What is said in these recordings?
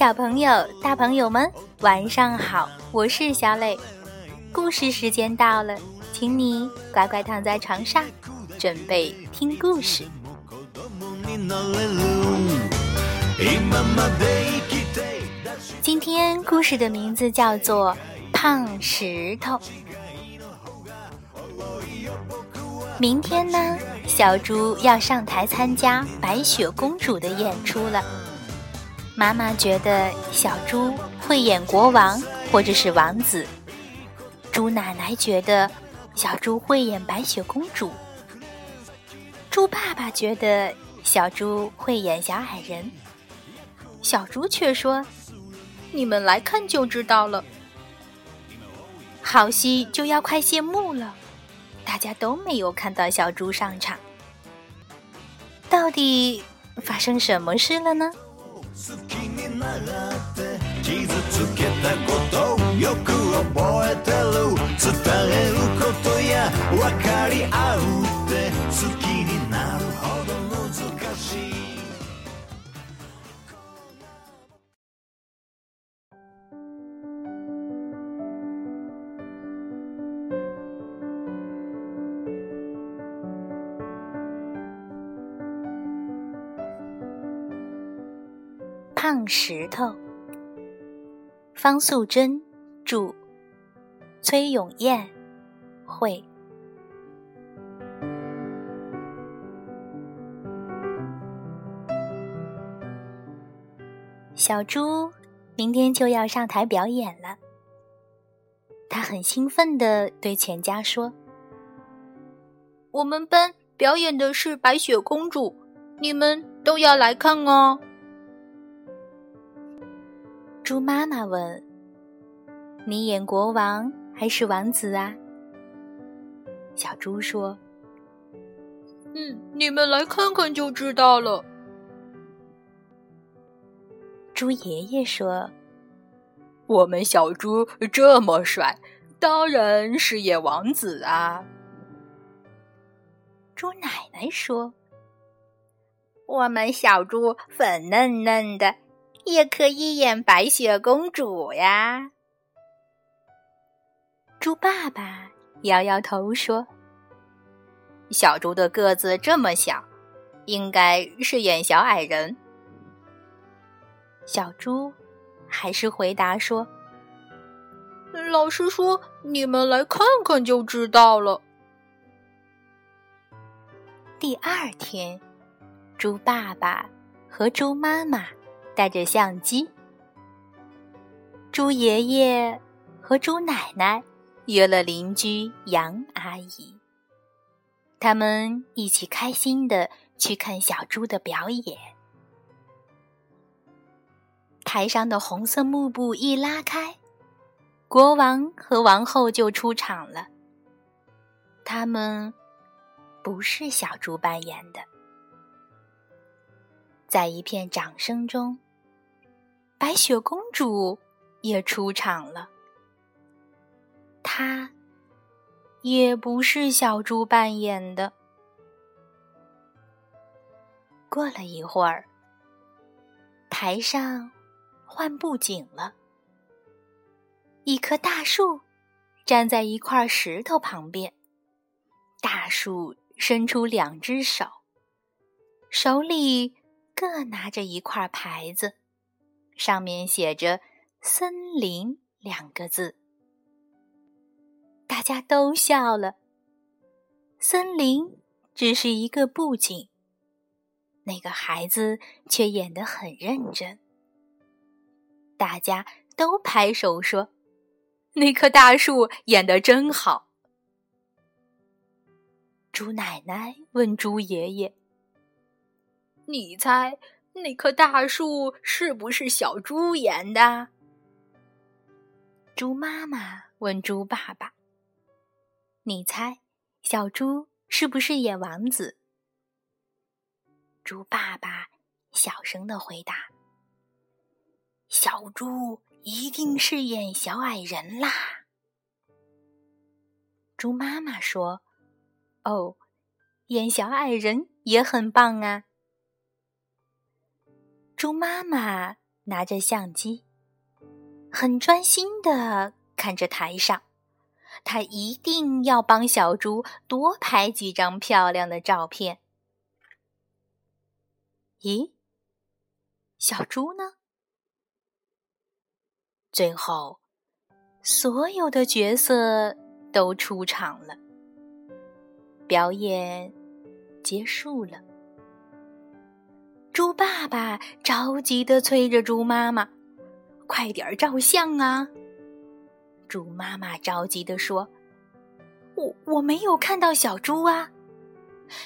小朋友、大朋友们，晚上好！我是小磊，故事时间到了，请你乖乖躺在床上，准备听故事。今天故事的名字叫做《胖石头》。明天呢，小猪要上台参加白雪公主的演出了。妈妈觉得小猪会演国王或者是王子，猪奶奶觉得小猪会演白雪公主，猪爸爸觉得小猪会演小矮人，小猪却说。你们来看就知道了。好戏就要快谢幕了，大家都没有看到小猪上场，到底发生什么事了呢？好きにならって傷つき胖石头，方素珍著，崔永燕绘。小猪明天就要上台表演了，他很兴奋地对全家说：“我们班表演的是白雪公主，你们都要来看哦。”猪妈妈问：“你演国王还是王子啊？”小猪说：“嗯，你们来看看就知道了。”猪爷爷说：“我们小猪这么帅，当然是演王子啊。”猪奶奶说：“我们小猪粉嫩嫩的。”也可以演白雪公主呀。猪爸爸摇摇头说：“小猪的个子这么小，应该是演小矮人。”小猪还是回答说：“老师说，你们来看看就知道了。”第二天，猪爸爸和猪妈妈。带着相机，猪爷爷和猪奶奶约了邻居杨阿姨，他们一起开心的去看小猪的表演。台上的红色幕布一拉开，国王和王后就出场了。他们不是小猪扮演的，在一片掌声中。白雪公主也出场了，她也不是小猪扮演的。过了一会儿，台上换布景了，一棵大树站在一块石头旁边，大树伸出两只手，手里各拿着一块牌子。上面写着“森林”两个字，大家都笑了。森林只是一个布景，那个孩子却演得很认真。大家都拍手说：“那棵大树演得真好。”猪奶奶问猪爷爷：“你猜？”那棵大树是不是小猪演的？猪妈妈问猪爸爸：“你猜，小猪是不是演王子？”猪爸爸小声的回答：“小猪一定是演小矮人啦。”猪妈妈说：“哦，演小矮人也很棒啊。”猪妈妈拿着相机，很专心的看着台上。她一定要帮小猪多拍几张漂亮的照片。咦，小猪呢？最后，所有的角色都出场了，表演结束了。猪爸爸着急的催着猪妈妈：“快点照相啊！”猪妈妈着急的说：“我我没有看到小猪啊！”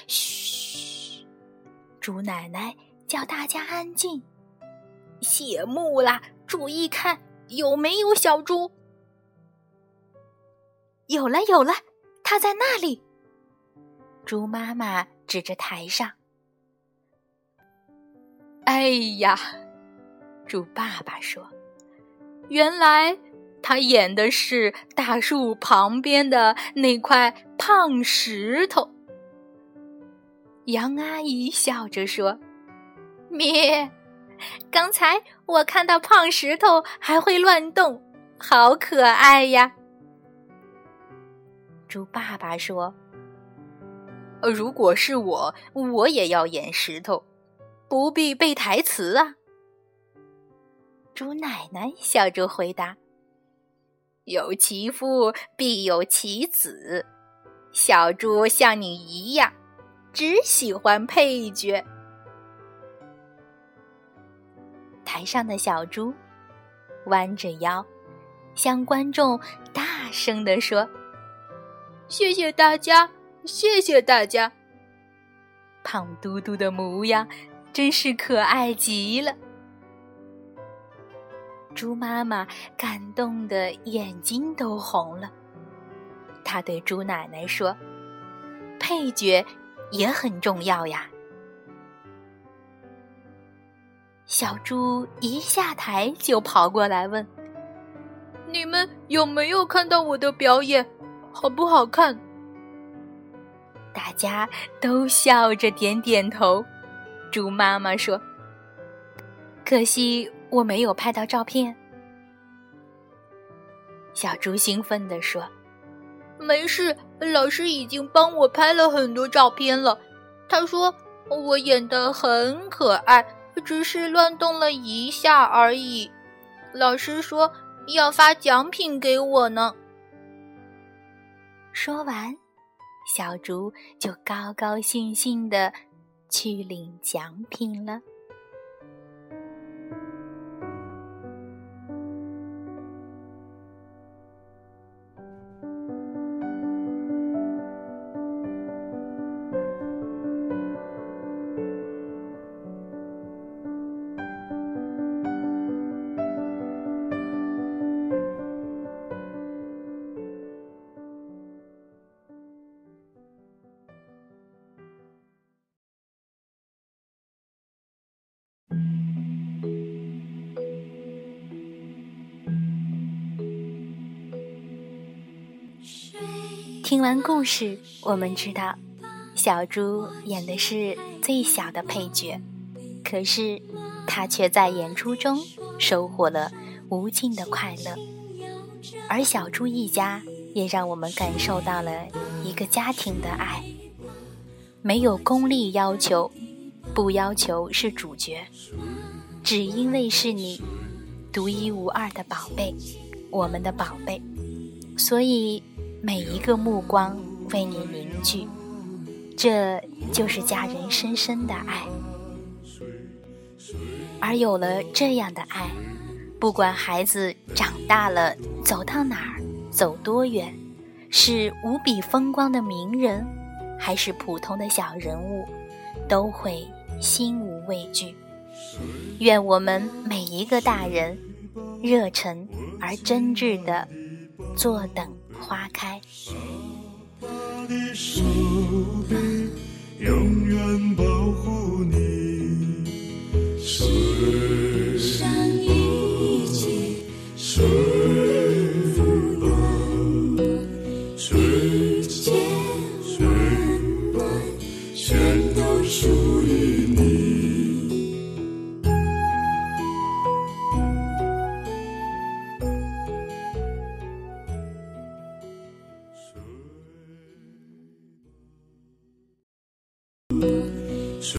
嘘，猪奶奶叫大家安静。谢幕啦！注意看，有没有小猪？有了，有了，它在那里。猪妈妈指着台上。哎呀，猪爸爸说：“原来。”他演的是大树旁边的那块胖石头。杨阿姨笑着说：“咩，刚才我看到胖石头还会乱动，好可爱呀。”猪爸爸说：“如果是我，我也要演石头，不必背台词啊。”猪奶奶笑着回答。有其父必有其子，小猪像你一样，只喜欢配角。台上的小猪弯着腰，向观众大声地说：“谢谢大家，谢谢大家。”胖嘟嘟的模样真是可爱极了。猪妈妈感动的眼睛都红了，她对猪奶奶说：“配角也很重要呀。”小猪一下台就跑过来问：“你们有没有看到我的表演？好不好看？”大家都笑着点点头。猪妈妈说：“可惜。”我没有拍到照片，小猪兴奋地说：“没事，老师已经帮我拍了很多照片了。他说我演的很可爱，只是乱动了一下而已。老师说要发奖品给我呢。”说完，小猪就高高兴兴的去领奖品了。听完故事，我们知道，小猪演的是最小的配角，可是他却在演出中收获了无尽的快乐。而小猪一家也让我们感受到了一个家庭的爱，没有功利要求，不要求是主角，只因为是你独一无二的宝贝，我们的宝贝，所以。每一个目光为你凝聚，这就是家人深深的爱。而有了这样的爱，不管孩子长大了走到哪儿，走多远，是无比风光的名人，还是普通的小人物，都会心无畏惧。愿我们每一个大人，热忱而真挚的坐等。花开。手臂永远